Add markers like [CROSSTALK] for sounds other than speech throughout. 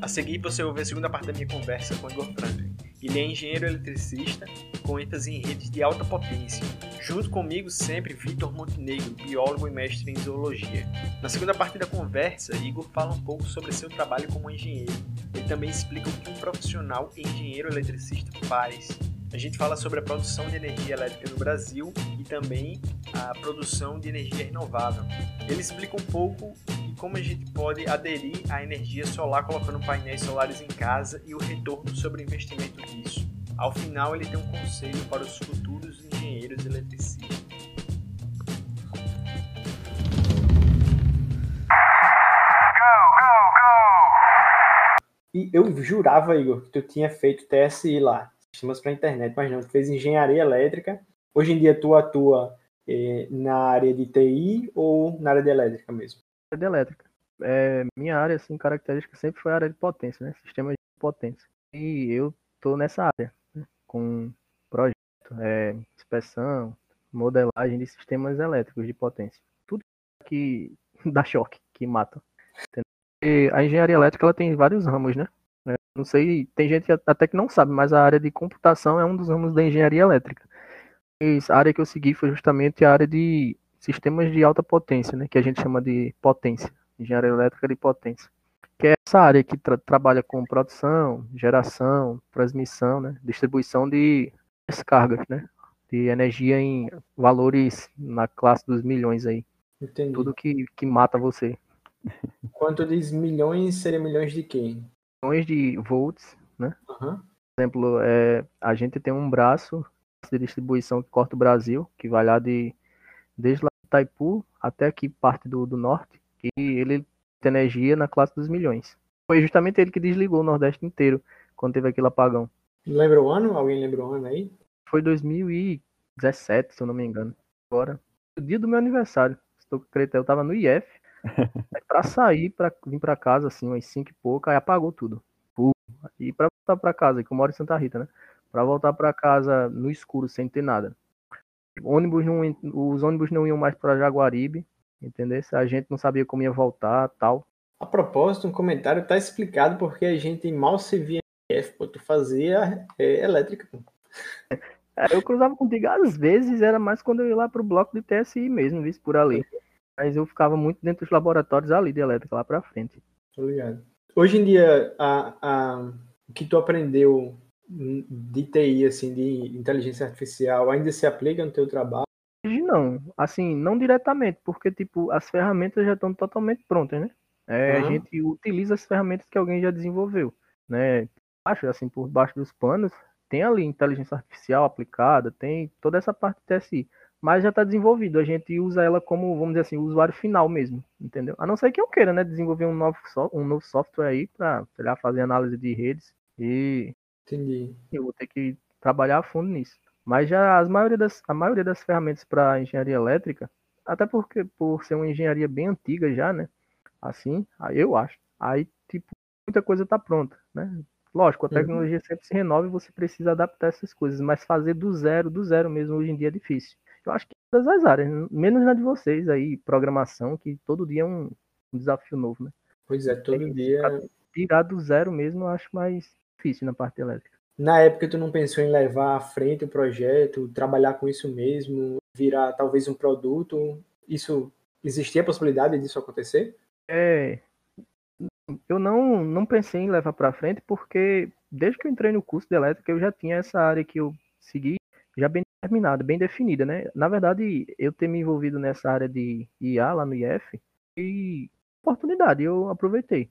A seguir, você ouve a segunda parte da minha conversa com Igor Franklin. Ele é engenheiro eletricista com ênfase em redes de alta potência. Junto comigo, sempre, Vitor Montenegro, biólogo e mestre em zoologia. Na segunda parte da conversa, Igor fala um pouco sobre seu trabalho como engenheiro. Ele também explica o que um profissional engenheiro eletricista faz. A gente fala sobre a produção de energia elétrica no Brasil e também a produção de energia renovável. Ele explica um pouco como a gente pode aderir à energia solar colocando painéis solares em casa e o retorno sobre o investimento disso. Ao final, ele tem um conselho para os futuros engenheiros eletricistas. E eu jurava, Igor, que tu tinha feito TSI lá, sistemas para internet, mas não, fez engenharia elétrica. Hoje em dia tu atua eh, na área de TI ou na área de elétrica mesmo? de elétrica. É, minha área, assim, característica sempre foi a área de potência, né? Sistema de potência. E eu tô nessa área, né? com projeto, é, inspeção, modelagem de sistemas elétricos de potência. Tudo que [LAUGHS] dá choque, que mata. A engenharia elétrica ela tem vários ramos, né? É, não sei, tem gente até que não sabe, mas a área de computação é um dos ramos da engenharia elétrica. E a área que eu segui foi justamente a área de sistemas de alta potência, né, que a gente chama de potência, engenharia elétrica de potência, que é essa área que tra trabalha com produção, geração, transmissão, né, distribuição de descargas, né, de energia em valores na classe dos milhões aí. Entendi. Tudo que, que mata você. Quanto diz milhões, seria milhões de quê? Milhões de volts, né? Uhum. Por exemplo, é, a gente tem um braço de distribuição que corta o Brasil, que vai lá de desde lá de Itaipu até aqui parte do, do norte, e ele tem energia na classe dos milhões. Foi justamente ele que desligou o Nordeste inteiro quando teve aquele apagão. Lembra o ano? Alguém lembra o ano aí? Foi 2017, se eu não me engano. Agora, o dia do meu aniversário. Estou eu tava no IF. Aí pra sair, pra vir pra casa, assim, umas 5 e pouco, aí apagou tudo. E pra voltar pra casa, que eu moro em Santa Rita, né? Pra voltar pra casa no escuro, sem ter nada ônibus não, os ônibus não iam mais para Jaguaribe, entendeu? A gente não sabia como ia voltar, tal. A propósito, um comentário tá explicado porque a gente mal se via em F, pô, tu fazia é, elétrica, pô. É, eu cruzava contigo às vezes, era mais quando eu ia lá pro bloco de TSI mesmo, visto por ali. Mas eu ficava muito dentro dos laboratórios ali de elétrica, lá pra frente. Tô ligado. Hoje em dia, a, a, o que tu aprendeu de TI, assim, de inteligência artificial, ainda se aplica no teu trabalho? Hoje não, assim, não diretamente, porque, tipo, as ferramentas já estão totalmente prontas, né? É, uhum. A gente utiliza as ferramentas que alguém já desenvolveu, né? Acho, assim, por baixo dos panos, tem ali inteligência artificial aplicada, tem toda essa parte de TSI, mas já está desenvolvido, a gente usa ela como, vamos dizer assim, usuário final mesmo, entendeu? A não ser que eu queira, né, desenvolver um novo, um novo software aí para, sei lá, fazer análise de redes e Entendi. Eu vou ter que trabalhar a fundo nisso. Mas já as maioria das, a maioria das ferramentas para engenharia elétrica, até porque por ser uma engenharia bem antiga já, né? Assim, eu acho. Aí, tipo, muita coisa está pronta, né? Lógico, a uhum. tecnologia uhum. sempre se renova e você precisa adaptar essas coisas, mas fazer do zero, do zero mesmo, hoje em dia é difícil. Eu acho que todas as áreas, menos na de vocês aí, programação, que todo dia é um, um desafio novo, né? Pois é, todo dia. Tirar do zero mesmo, eu acho mais difícil na parte elétrica. Na época, tu não pensou em levar à frente o projeto, trabalhar com isso mesmo, virar talvez um produto? Isso existia a possibilidade disso acontecer? É, eu não, não pensei em levar para frente porque desde que eu entrei no curso de elétrica eu já tinha essa área que eu segui já bem determinada, bem definida, né? Na verdade, eu ter me envolvido nessa área de IA lá no IF e oportunidade, eu aproveitei.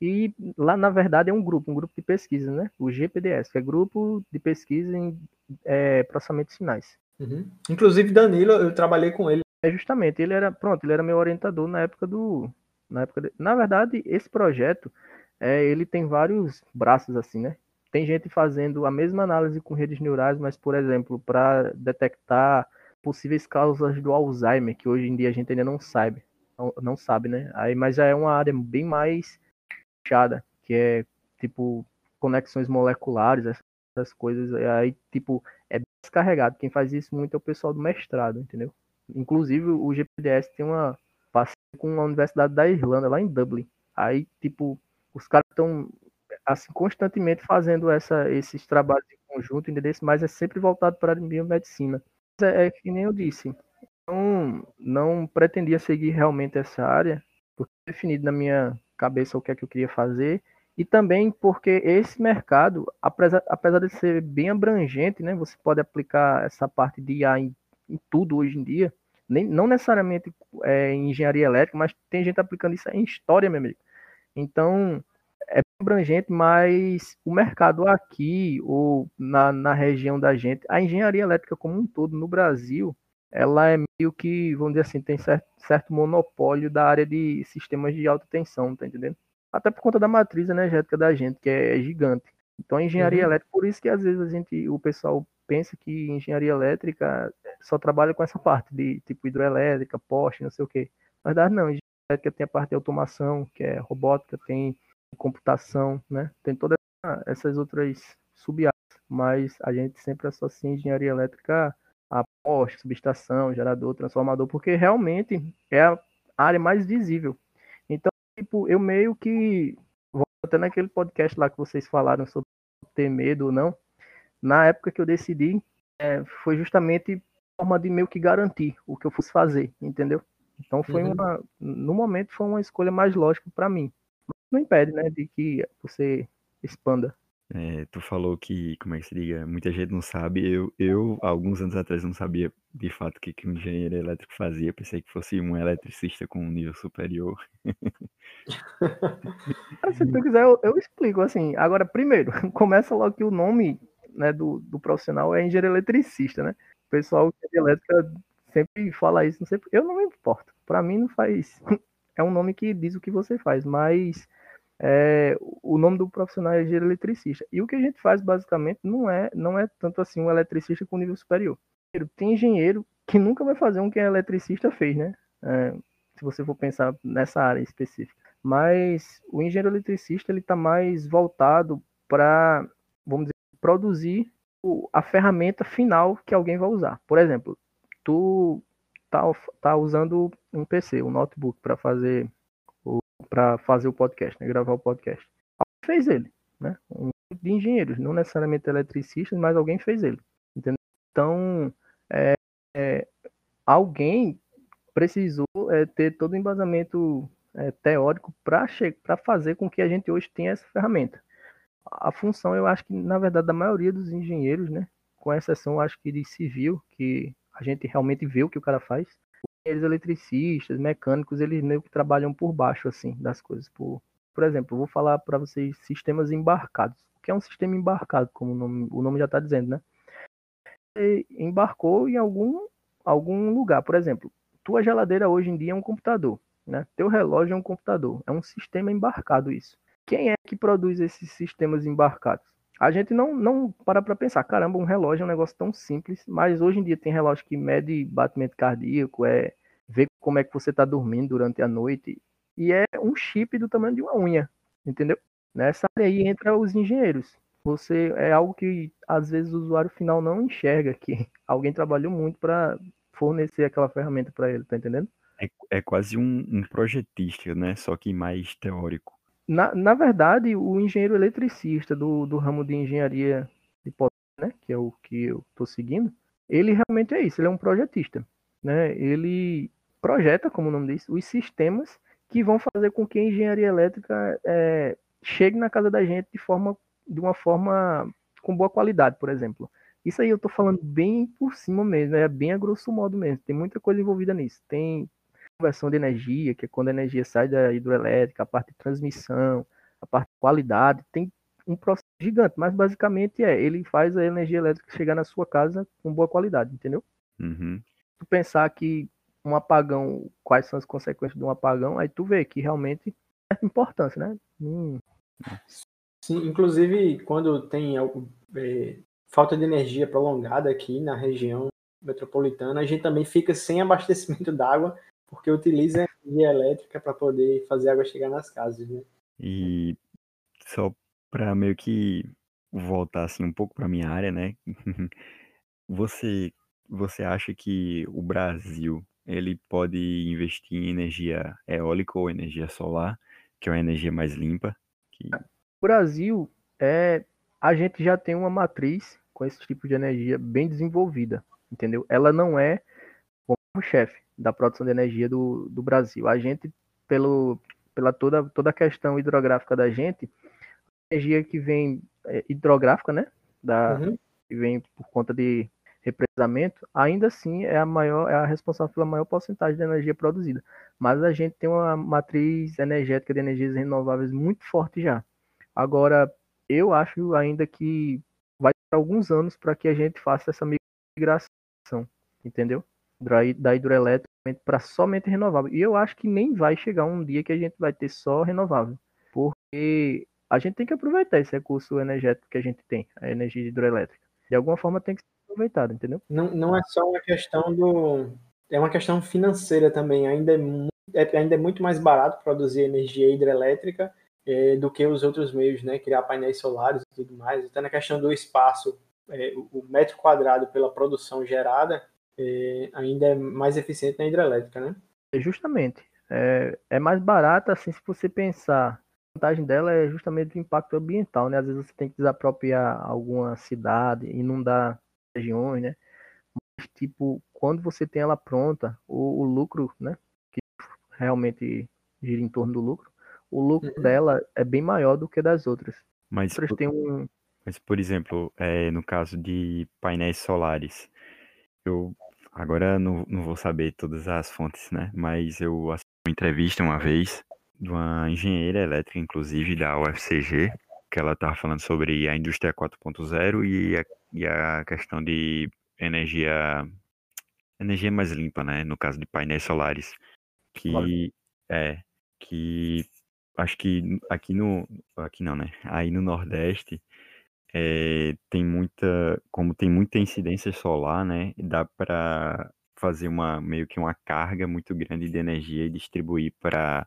E lá, na verdade, é um grupo, um grupo de pesquisa, né? O GPDS, que é Grupo de Pesquisa em é, Processamento de Sinais. Uhum. Inclusive, Danilo, eu trabalhei com ele. É justamente, ele era, pronto, ele era meu orientador na época do. Na, época de, na verdade, esse projeto, é, ele tem vários braços, assim, né? Tem gente fazendo a mesma análise com redes neurais, mas, por exemplo, para detectar possíveis causas do Alzheimer, que hoje em dia a gente ainda não sabe. Não, não sabe, né? Aí, mas já é uma área bem mais fechada, que é tipo conexões moleculares, essas coisas. Aí, tipo, é descarregado. Quem faz isso muito é o pessoal do mestrado, entendeu? Inclusive, o GPDS tem uma parceria com a Universidade da Irlanda, lá em Dublin. Aí, tipo, os caras estão assim, constantemente fazendo essa, esses trabalhos em conjunto, mas é sempre voltado para a biomedicina. É, é que nem eu disse, não, não pretendia seguir realmente essa área, porque definido na minha cabeça o que é que eu queria fazer, e também porque esse mercado, apesar, apesar de ser bem abrangente, né, você pode aplicar essa parte de IA em, em tudo hoje em dia, nem, não necessariamente é, em engenharia elétrica, mas tem gente aplicando isso em história, meu amigo. Então, abrangente, mas o mercado aqui, ou na, na região da gente, a engenharia elétrica como um todo no Brasil, ela é meio que, vamos dizer assim, tem certo, certo monopólio da área de sistemas de alta tensão, tá entendendo? Até por conta da matriz energética da gente, que é gigante. Então, a engenharia uhum. elétrica, por isso que às vezes a gente, o pessoal pensa que engenharia elétrica só trabalha com essa parte de tipo hidroelétrica, poste, não sei o quê. Na verdade, não. Engenharia elétrica tem a parte de automação, que é robótica, tem computação, né? Tem todas essas outras sub-áreas, mas a gente sempre associa engenharia elétrica a poste, subestação, gerador, transformador, porque realmente é a área mais visível. Então, tipo, eu meio que até naquele podcast lá que vocês falaram sobre ter medo ou não, na época que eu decidi, é, foi justamente forma de meio que garantir o que eu fosse fazer, entendeu? Então foi uhum. uma, no momento foi uma escolha mais lógica para mim. Não impede, né, de que você expanda. É, tu falou que, como é que se diga, muita gente não sabe. Eu, eu alguns anos atrás, não sabia de fato o que, que um engenheiro elétrico fazia. Pensei que fosse um eletricista com um nível superior. [LAUGHS] Se tu quiser, eu, eu, explico assim. Agora, primeiro, [LAUGHS] começa logo que o nome né, do, do profissional é engenheiro eletricista, né? O pessoal de elétrica sempre fala isso, não sei, eu não me importo. Para mim não faz. [LAUGHS] É um nome que diz o que você faz, mas é, o nome do profissional é engenheiro eletricista. E o que a gente faz basicamente não é, não é tanto assim um eletricista com nível superior. Tem engenheiro que nunca vai fazer um que é eletricista fez, né? É, se você for pensar nessa área específica. Mas o engenheiro eletricista ele está mais voltado para, vamos dizer, produzir a ferramenta final que alguém vai usar. Por exemplo, tu tá, tá usando um PC, um notebook para fazer para fazer o podcast, né, gravar o podcast. Alguém fez ele, né? Um de engenheiros, não necessariamente eletricistas, mas alguém fez ele, entendeu? Então, é, é, alguém precisou é, ter todo o embasamento é, teórico para fazer com que a gente hoje tenha essa ferramenta a função, eu acho que, na verdade, da maioria dos engenheiros, né? Com exceção, acho que de civil, que a gente realmente vê o que o cara faz. Eles eletricistas, mecânicos, eles meio que trabalham por baixo, assim, das coisas. Por, por exemplo, eu vou falar para vocês sistemas embarcados. O que é um sistema embarcado, como o nome, o nome já está dizendo, né? E embarcou em algum, algum lugar. Por exemplo, tua geladeira hoje em dia é um computador, né? Teu relógio é um computador. É um sistema embarcado isso quem é que produz esses sistemas embarcados? A gente não, não para para pensar, caramba, um relógio é um negócio tão simples, mas hoje em dia tem relógio que mede batimento cardíaco, é ver como é que você está dormindo durante a noite, e é um chip do tamanho de uma unha, entendeu? Nessa área aí entra os engenheiros. Você é algo que às vezes o usuário final não enxerga que [LAUGHS] alguém trabalhou muito para fornecer aquela ferramenta para ele, tá entendendo? É, é quase um, um projetista, né? Só que mais teórico. Na, na verdade, o engenheiro eletricista do, do ramo de engenharia de potência, né, que é o que eu estou seguindo, ele realmente é isso, ele é um projetista. Né? Ele projeta, como o nome diz, os sistemas que vão fazer com que a engenharia elétrica é, chegue na casa da gente de, forma, de uma forma com boa qualidade, por exemplo. Isso aí eu estou falando bem por cima mesmo, é bem a grosso modo mesmo. Tem muita coisa envolvida nisso. Tem conversão de energia, que é quando a energia sai da hidroelétrica, a parte de transmissão, a parte de qualidade, tem um processo gigante, mas basicamente é, ele faz a energia elétrica chegar na sua casa com boa qualidade, entendeu? Uhum. Tu pensar que um apagão, quais são as consequências de um apagão, aí tu vê que realmente é importância, né? Hum. Sim, inclusive quando tem é, falta de energia prolongada aqui na região metropolitana, a gente também fica sem [LAUGHS] abastecimento d'água porque utiliza energia elétrica para poder fazer a água chegar nas casas, né? E só para meio que voltar assim um pouco para minha área, né? [LAUGHS] Você você acha que o Brasil ele pode investir em energia eólica ou energia solar, que é uma energia mais limpa? Que... O Brasil é a gente já tem uma matriz com esse tipo de energia bem desenvolvida, entendeu? Ela não é como chefe da produção de energia do, do Brasil. A gente, pelo, pela toda, toda a questão hidrográfica da gente, energia que vem é, hidrográfica, né? Da, uhum. Que vem por conta de represamento, ainda assim é a maior, é a responsável pela maior porcentagem de energia produzida. Mas a gente tem uma matriz energética de energias renováveis muito forte já. Agora, eu acho ainda que vai ter alguns anos para que a gente faça essa migração, entendeu? Da hidrelétrica para somente renovável. E eu acho que nem vai chegar um dia que a gente vai ter só renovável, porque a gente tem que aproveitar esse recurso energético que a gente tem, a energia hidrelétrica. De alguma forma tem que ser aproveitado, entendeu? Não, não é só uma questão do. É uma questão financeira também. Ainda é, muito, é, ainda é muito mais barato produzir energia hidrelétrica é, do que os outros meios, né? Criar painéis solares e tudo mais. Até na questão do espaço, é, o metro quadrado pela produção gerada é, ainda é mais eficiente na hidrelétrica, né? Justamente. É, é mais barata, assim, se você pensar vantagem dela é justamente o impacto ambiental, né? Às vezes você tem que desapropriar alguma cidade, inundar regiões, né? Mas, tipo, quando você tem ela pronta, o, o lucro, né? Que realmente gira em torno do lucro, o lucro uhum. dela é bem maior do que das outras. Mas, outras por, um... mas por exemplo, é, no caso de painéis solares, eu agora não, não vou saber todas as fontes, né? Mas eu assisti uma entrevista uma vez de uma engenheira elétrica, inclusive da UFCG, que ela estava falando sobre a indústria 4.0 e a, e a questão de energia energia mais limpa, né? No caso de painéis solares, que claro. é que acho que aqui no aqui não, né? Aí no Nordeste é, tem muita, como tem muita incidência solar, né? Dá para fazer uma meio que uma carga muito grande de energia e distribuir para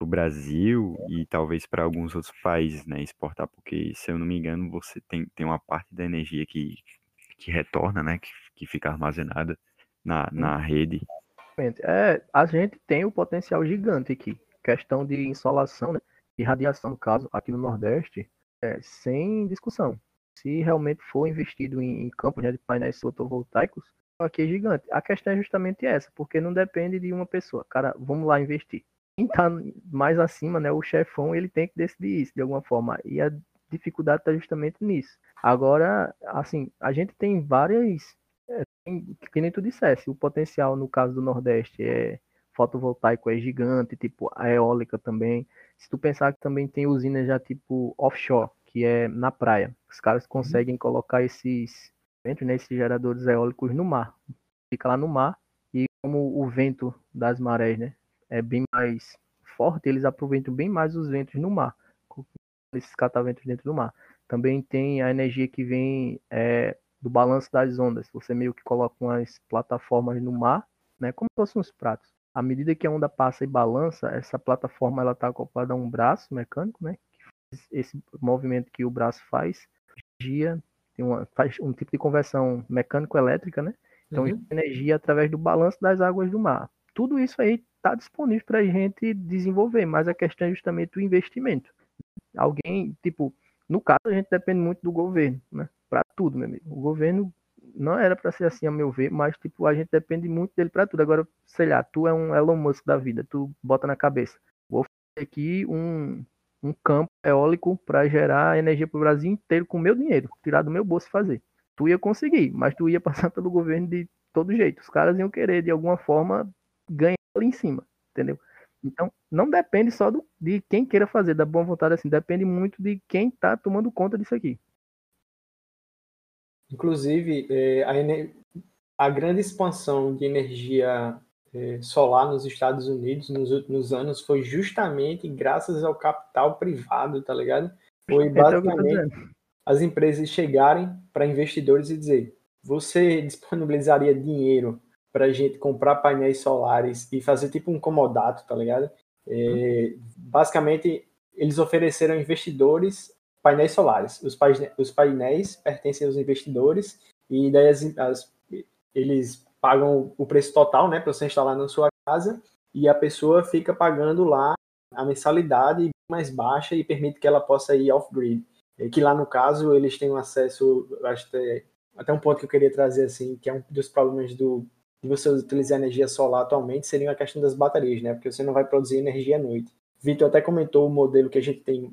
o Brasil e talvez para alguns outros países, né, exportar, porque se eu não me engano, você tem, tem uma parte da energia que, que retorna, né, que, que fica armazenada na, na rede. É, a gente tem o um potencial gigante aqui, questão de insolação, né, de radiação, no caso, aqui no Nordeste, é, sem discussão. Se realmente for investido em, em campos né, de painéis fotovoltaicos, aqui é gigante. A questão é justamente essa, porque não depende de uma pessoa. Cara, vamos lá investir quem tá mais acima, né, o chefão, ele tem que decidir isso de alguma forma. E a dificuldade está justamente nisso. Agora, assim, a gente tem várias, é, tem, que nem tu dissesse, o potencial no caso do Nordeste é fotovoltaico é gigante, tipo a eólica também. Se tu pensar que também tem usinas já tipo offshore, que é na praia, os caras uhum. conseguem uhum. colocar esses, nesses né, geradores eólicos no mar. Fica lá no mar e como o vento das marés, né, é bem mais forte, eles aproveitam bem mais os ventos no mar, esses cataventos dentro do mar. Também tem a energia que vem é, do balanço das ondas. Você meio que coloca umas plataformas no mar, né, como se fossem uns pratos. À medida que a onda passa e balança, essa plataforma ela está acoplada a um braço mecânico, né, que faz esse movimento que o braço faz, energia, tem uma, faz um tipo de conversão mecânico-elétrica, né? Então, uhum. energia através do balanço das águas do mar. Tudo isso aí está disponível para a gente desenvolver, mas a questão é justamente o investimento. Alguém, tipo, no caso a gente depende muito do governo, né? Para tudo, meu amigo. O governo não era para ser assim, a meu ver, mas tipo, a gente depende muito dele para tudo. Agora, sei lá, tu é um Elon Musk da vida, tu bota na cabeça. Vou fazer aqui um, um campo eólico para gerar energia para o Brasil inteiro com meu dinheiro, tirar do meu bolso e fazer. Tu ia conseguir, mas tu ia [LAUGHS] passar pelo governo de todo jeito. Os caras iam querer, de alguma forma, ganhar ali em cima, entendeu? Então, não depende só do, de quem queira fazer, da boa vontade assim, depende muito de quem está tomando conta disso aqui. Inclusive, é, a, a, grande expansão de energia é, solar nos Estados Unidos nos últimos anos foi justamente graças ao capital privado, tá ligado? Foi é basicamente as empresas chegarem para investidores e dizer: você disponibilizaria dinheiro para a gente comprar painéis solares e fazer tipo um comodato, tá ligado? É, basicamente, eles ofereceram investidores painéis solares. Os painéis, os painéis pertencem aos investidores e daí as, as, eles pagam o preço total, né, para você instalar na sua casa, e a pessoa fica pagando lá a mensalidade mais baixa e permite que ela possa ir off-grid. Que lá no caso eles têm acesso, acho que até um ponto que eu queria trazer assim, que é um dos problemas do de você utilizar energia solar atualmente seria a questão das baterias, né? Porque você não vai produzir energia à noite. Vitor até comentou o modelo que a gente tem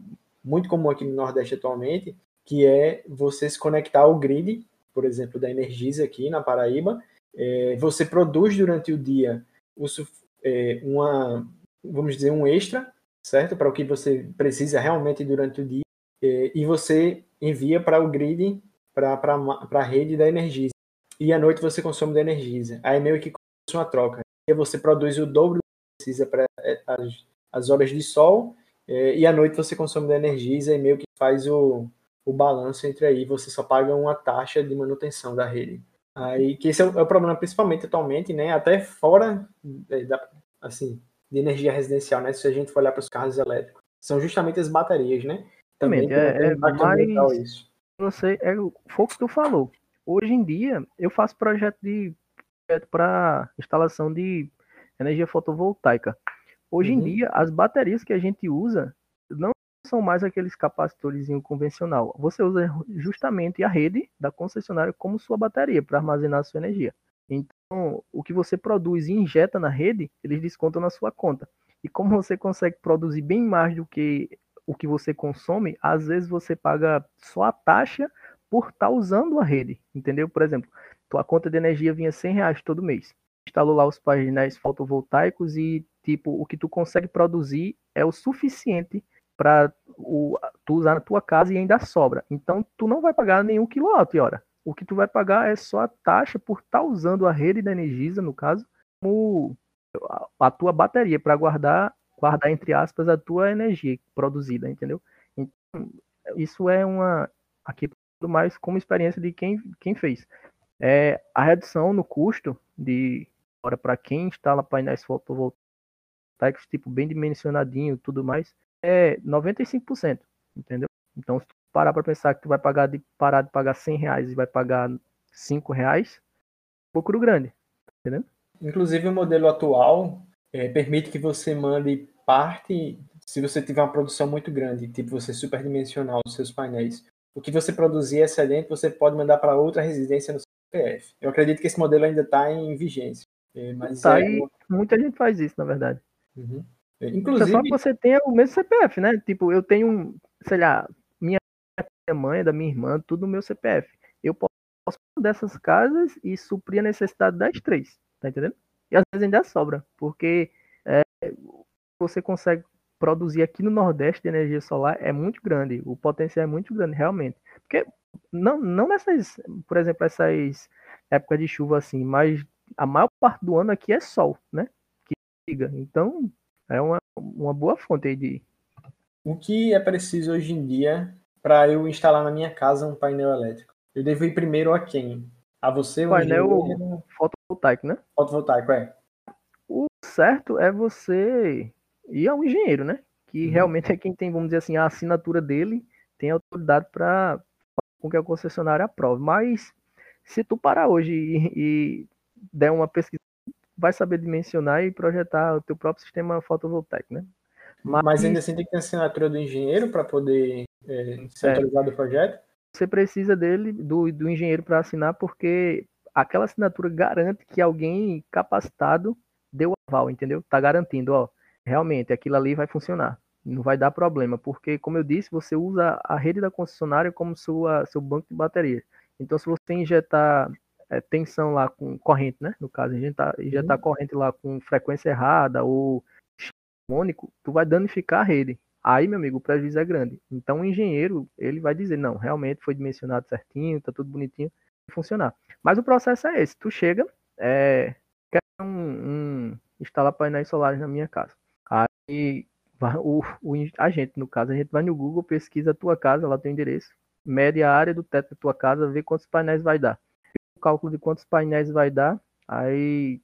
muito comum aqui no Nordeste atualmente, que é você se conectar ao grid, por exemplo, da Energisa aqui na Paraíba. É, você produz durante o dia o, é, uma, vamos dizer, um extra, certo? Para o que você precisa realmente durante o dia. É, e você envia para o grid, para a rede da Energisa. E à noite você consome da Energisa. Aí meio que uma troca. E você produz o dobro que precisa para é, as, as horas de sol. É, e à noite você consome da Energisa e meio que faz o, o balanço entre aí. Você só paga uma taxa de manutenção da rede. Aí, que esse é o, é o problema principalmente atualmente, né? Até fora é, da, assim, de energia residencial, né? Se a gente for olhar para os carros elétricos, são justamente as baterias, né? Também é, é mais isso. Você é o foco que tu falou. Hoje em dia eu faço projeto de para instalação de energia fotovoltaica. Hoje uhum. em dia as baterias que a gente usa não são mais aqueles capacitores convencional. Você usa justamente a rede da concessionária como sua bateria para armazenar sua energia. Então, o que você produz e injeta na rede, eles descontam na sua conta. E como você consegue produzir bem mais do que o que você consome, às vezes você paga só a taxa por estar tá usando a rede, entendeu? Por exemplo, tua conta de energia vinha 100 reais todo mês. Instalou lá os painéis fotovoltaicos e, tipo, o que tu consegue produzir é o suficiente para tu usar na tua casa e ainda sobra. Então, tu não vai pagar nenhum quilowatt-hora o que tu vai pagar é só a taxa por estar tá usando a rede da Energisa, no caso, como a tua bateria para guardar, guardar entre aspas a tua energia produzida, entendeu? Então, isso é uma aqui mais como experiência de quem, quem fez. É, a redução no custo de para quem instala painéis fotovoltaicos tipo bem dimensionadinho, tudo mais, é 95%, entendeu? Então, se tu parar para pensar que tu vai pagar de parar de pagar 100 reais e vai pagar 5 reais, lucro grande, entendendo? Inclusive o modelo atual é, permite que você mande parte, se você tiver uma produção muito grande, tipo você superdimensionar os seus painéis, o que você produzir excedente você pode mandar para outra residência no CPF. Eu acredito que esse modelo ainda está em vigência. É, mas tá, é... muita gente faz isso, na verdade. Uhum. Inclusive... É só que você tenha o mesmo CPF, né? Tipo, eu tenho, sei lá, minha mãe, da minha irmã, tudo no meu CPF. Eu posso dessas casas e suprir a necessidade das três, tá entendendo? E às vezes ainda sobra, porque é, você consegue produzir aqui no Nordeste de energia solar é muito grande, o potencial é muito grande, realmente. Porque não, não nessas, por exemplo, essas épocas de chuva assim, mas a maior parte do ano aqui é sol, né? Que liga. Então, é uma, uma boa fonte aí de. O que é preciso hoje em dia para eu instalar na minha casa um painel elétrico? Eu devo ir primeiro a quem? A você? Painel engenheiro? fotovoltaico, né? Fotovoltaico, é. O certo é você ir ao engenheiro, né? Que uhum. realmente é quem tem, vamos dizer assim, a assinatura dele, tem autoridade para com que a concessionária aprove. Mas se tu parar hoje e, e der uma pesquisa, vai saber dimensionar e projetar o teu próprio sistema fotovoltaico, né? Mas, Mas ainda assim tem que ter assinatura do engenheiro para poder é, ser é. autorizado o projeto? Você precisa dele, do, do engenheiro para assinar, porque aquela assinatura garante que alguém capacitado deu aval, entendeu? Tá garantindo, ó, realmente aquilo ali vai funcionar. Não vai dar problema, porque, como eu disse, você usa a rede da concessionária como sua, seu banco de bateria. Então, se você injetar é, tensão lá com corrente, né? No caso, injetar, injetar uhum. corrente lá com frequência errada ou harmônico, tu vai danificar a rede. Aí, meu amigo, o prejuízo é grande. Então, o engenheiro, ele vai dizer, não, realmente foi dimensionado certinho, tá tudo bonitinho, funcionar. Mas o processo é esse, tu chega, é, quer um, um, instalar painéis solares na minha casa. Aí, o, o, a gente, no caso, a gente vai no Google, pesquisa a tua casa, lá tem o endereço, mede a área do teto da tua casa, vê quantos painéis vai dar. O cálculo de quantos painéis vai dar, aí,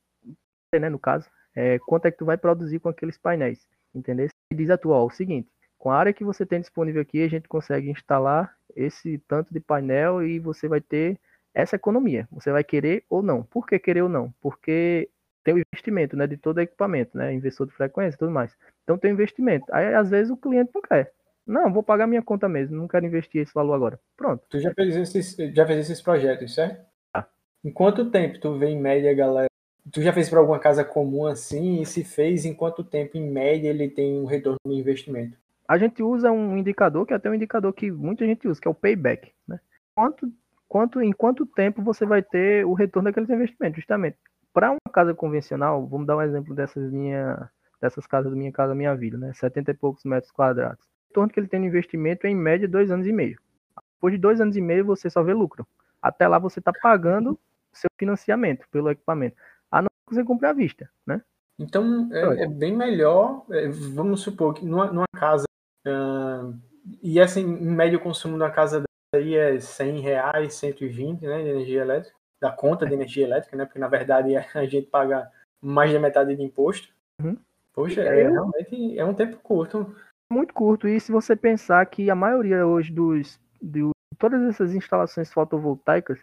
né, no caso, é, quanto é que tu vai produzir com aqueles painéis, entendeu? E diz a tua, ó, o seguinte, com a área que você tem disponível aqui, a gente consegue instalar esse tanto de painel e você vai ter essa economia. Você vai querer ou não. Por que querer ou não? Porque tem o investimento, né, de todo equipamento, né, investidor de frequência e tudo mais. Então tem o investimento. Aí às vezes o cliente não quer. Não, vou pagar minha conta mesmo, não quero investir esse valor agora. Pronto. Tu já fez esses, já fez esses projetos, certo? Em quanto tempo tu vê em média, galera? Tu já fez para alguma casa comum assim? E se fez, em quanto tempo, em média, ele tem um retorno de investimento? A gente usa um indicador, que é até um indicador que muita gente usa, que é o payback. Né? Quanto, quanto, em quanto tempo você vai ter o retorno daqueles investimentos, justamente. Para uma casa convencional, vamos dar um exemplo dessas minha, dessas casas da minha casa, minha vida, né? 70 e poucos metros quadrados. O retorno que ele tem no investimento é em média dois anos e meio. Depois de dois anos e meio, você só vê lucro. Até lá você está pagando seu financiamento pelo equipamento. A não ser que você compre à vista, né? Então é, é bem melhor, é, vamos supor que numa, numa casa, uh, e assim, em médio consumo da casa aí é 100 reais, 120 né, de energia elétrica da conta de energia elétrica, né? Porque na verdade [LAUGHS] a gente paga mais da metade de imposto. Uhum. Poxa, é, realmente é um tempo curto. Muito curto. E se você pensar que a maioria hoje dos de todas essas instalações fotovoltaicas,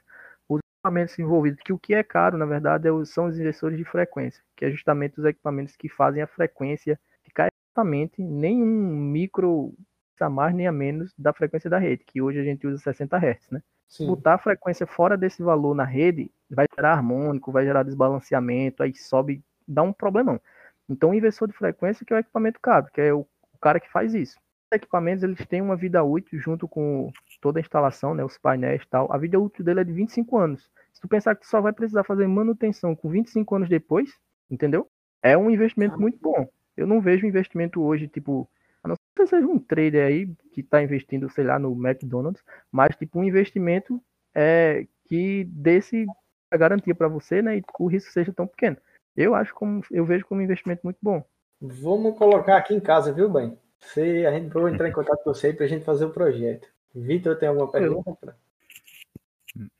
equipamentos envolvidos, que o que é caro, na verdade, é são os inversores de frequência, que é justamente os equipamentos que fazem a frequência ficar exatamente nenhum micro a mais nem a menos da frequência da rede, que hoje a gente usa 60 Hz, né? Sim. botar a frequência fora desse valor na rede, vai gerar harmônico, vai gerar desbalanceamento, aí sobe, dá um problemão. Então, o inversor de frequência que é o equipamento caro, que é o, o cara que faz isso. Os equipamentos eles têm uma vida útil junto com toda a instalação, né, os painéis e tal. A vida útil dele é de 25 anos. Se tu pensar que tu só vai precisar fazer manutenção com 25 anos depois, entendeu? É um investimento muito bom. Eu não vejo investimento hoje, tipo, a não ser que seja um trader aí que está investindo, sei lá, no McDonald's, mas tipo um investimento é, que desse a garantia para você, né, e o risco seja tão pequeno. Eu acho como eu vejo como um investimento muito bom. Vamos colocar aqui em casa, viu, bem? Se a gente vai entrar em contato com você para a gente fazer o projeto. Vitor, tem alguma pergunta? Pra...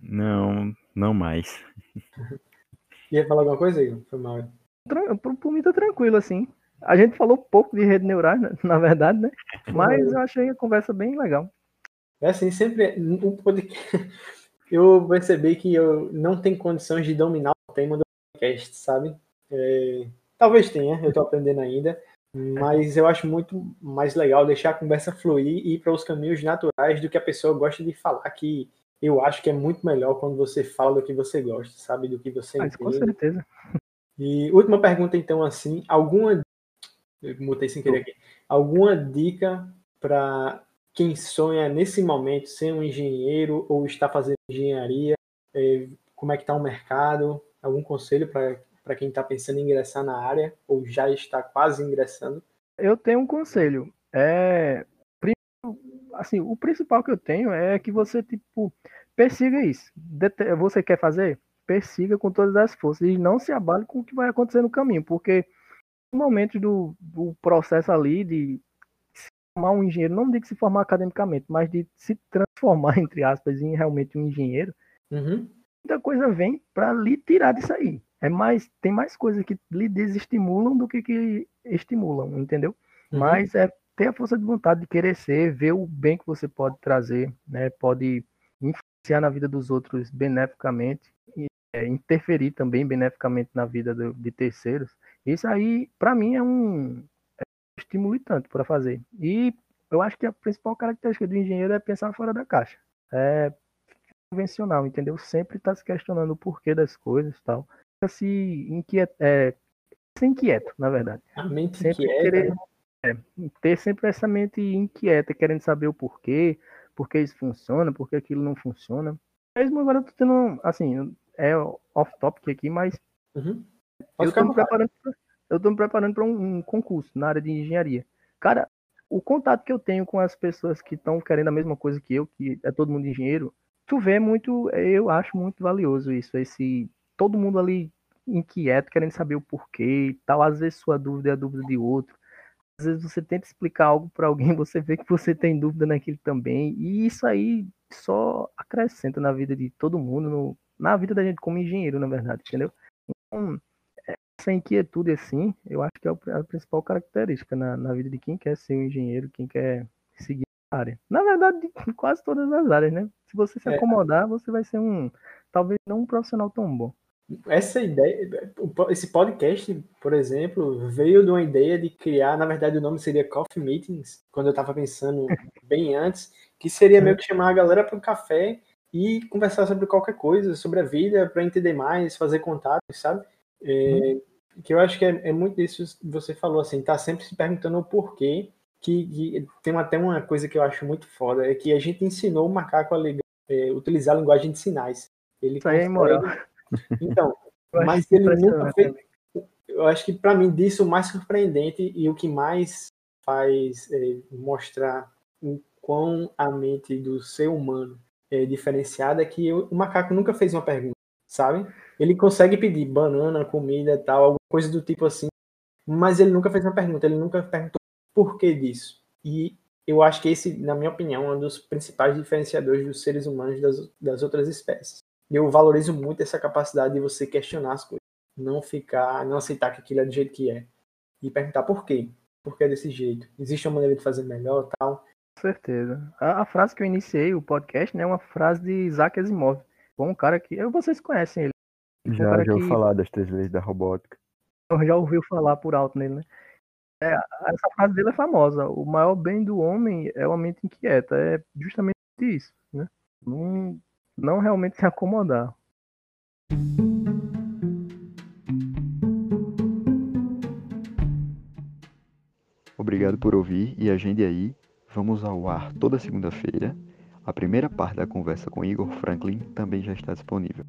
Não, não mais. [LAUGHS] Ia falar alguma coisa, Igor? Foi mal. Por, por mim tá tranquilo, assim. A gente falou pouco de rede neural, né, [LAUGHS] na verdade, né? Mas eu achei a conversa bem legal. É assim, sempre um podcast. [LAUGHS] Eu percebi que eu não tenho condições de dominar o tema do podcast, sabe? É... Talvez tenha, eu estou aprendendo ainda, mas eu acho muito mais legal deixar a conversa fluir e ir para os caminhos naturais do que a pessoa gosta de falar, que eu acho que é muito melhor quando você fala do que você gosta, sabe? Do que você mas, Com certeza. E última pergunta, então, assim, alguma eu mutei sem querer aqui. Alguma dica para quem sonha nesse momento ser um engenheiro ou está fazendo engenharia? É, como é que está o mercado? Algum conselho para quem está pensando em ingressar na área ou já está quase ingressando? Eu tenho um conselho. É, assim, o principal que eu tenho é que você tipo persiga isso. Você quer fazer? Persiga com todas as forças e não se abale com o que vai acontecer no caminho, porque momentos do, do processo ali de se formar um engenheiro, não digo se formar academicamente, mas de se transformar, [LAUGHS] entre aspas, em realmente um engenheiro, uhum. muita coisa vem para lhe tirar disso aí. É mais, tem mais coisas que lhe desestimulam do que que estimulam, entendeu? Uhum. Mas é ter a força de vontade de querer ser, ver o bem que você pode trazer, né? Pode influenciar na vida dos outros beneficamente e é, interferir também beneficamente na vida do, de terceiros. Isso aí, para mim, é um, é um estímulo tanto para fazer. E eu acho que a principal característica do engenheiro é pensar fora da caixa. É convencional, entendeu? Sempre está se questionando o porquê das coisas e tal. Se inquieta, é, se inquieto, na verdade. A mente sempre inquieta. Querer, é, ter sempre essa mente inquieta, querendo saber o porquê, por que isso funciona, por que aquilo não funciona. Mesmo agora eu tô tendo, assim, é off-topic aqui, mas uhum. Eu estou me preparando, eu estou me preparando para um, um, concurso na área de engenharia. Cara, o contato que eu tenho com as pessoas que estão querendo a mesma coisa que eu, que é todo mundo engenheiro, tu vê muito, eu acho muito valioso isso, esse todo mundo ali inquieto, querendo saber o porquê e tal. Às vezes sua dúvida é a dúvida de outro. Às vezes você tenta explicar algo para alguém, [LAUGHS] você vê que você tem dúvida naquilo também. E isso aí só acrescenta na vida de todo mundo, no, na vida da gente como engenheiro, na verdade, entendeu? Então, essa inquietude assim, eu acho que é a principal característica na, na vida de quem quer ser um engenheiro, quem quer seguir a área. Na verdade, de [LAUGHS] quase todas as áreas, né? Se você se É. acomodar, você vai ser um, talvez não um profissional tão bom. Essa ideia, esse podcast, por exemplo, veio de uma ideia de criar, na verdade o nome seria Coffee Meetings, quando eu estava pensando [LAUGHS] bem antes, que seria meio que chamar a galera para um café e conversar sobre qualquer coisa, sobre a vida, para entender mais, fazer contatos, sabe? É, que eu acho que é, é muito isso que você falou, assim, tá sempre se perguntando o porquê, que, que tem até uma coisa que eu acho muito foda, é que a gente ensinou o macaco a é, utilizar a linguagem de sinais. Ele Isso aí é imoral. Então, Eu acho mas ele nunca fez. Eu acho que para mim disso o mais surpreendente e o que mais faz é, mostrar o quão a mente do ser humano é diferenciada é que o o macaco nunca fez uma pergunta, sabe? Ele consegue pedir banana, comida, tal, alguma coisa do tipo assim, mas ele nunca fez uma pergunta, ele nunca perguntou por que disso. E eu acho que esse, na minha opinião, é um dos principais diferenciadores dos seres humanos das, das outras espécies. E eu valorizo muito essa capacidade de você questionar as coisas, não ficar, não aceitar que aquilo é do jeito que é e perguntar por quê, por que é desse jeito. Existe uma maneira de fazer melhor, tal. Com certeza. A, a frase que eu iniciei o podcast né, é uma frase de Isaac Asimov. Um cara que. Vocês conhecem ele. Um Já, já ouvi que falar das três leis da robótica. já ouviu falar por alto nele, né? É, essa frase dele é famosa. O maior bem do homem é uma mente inquieta. É justamente isso, né? Não, não realmente se acomodar. Obrigado por ouvir e agende aí. Vamos ao ar toda segunda-feira. A primeira parte da conversa com Igor Franklin também já está disponível.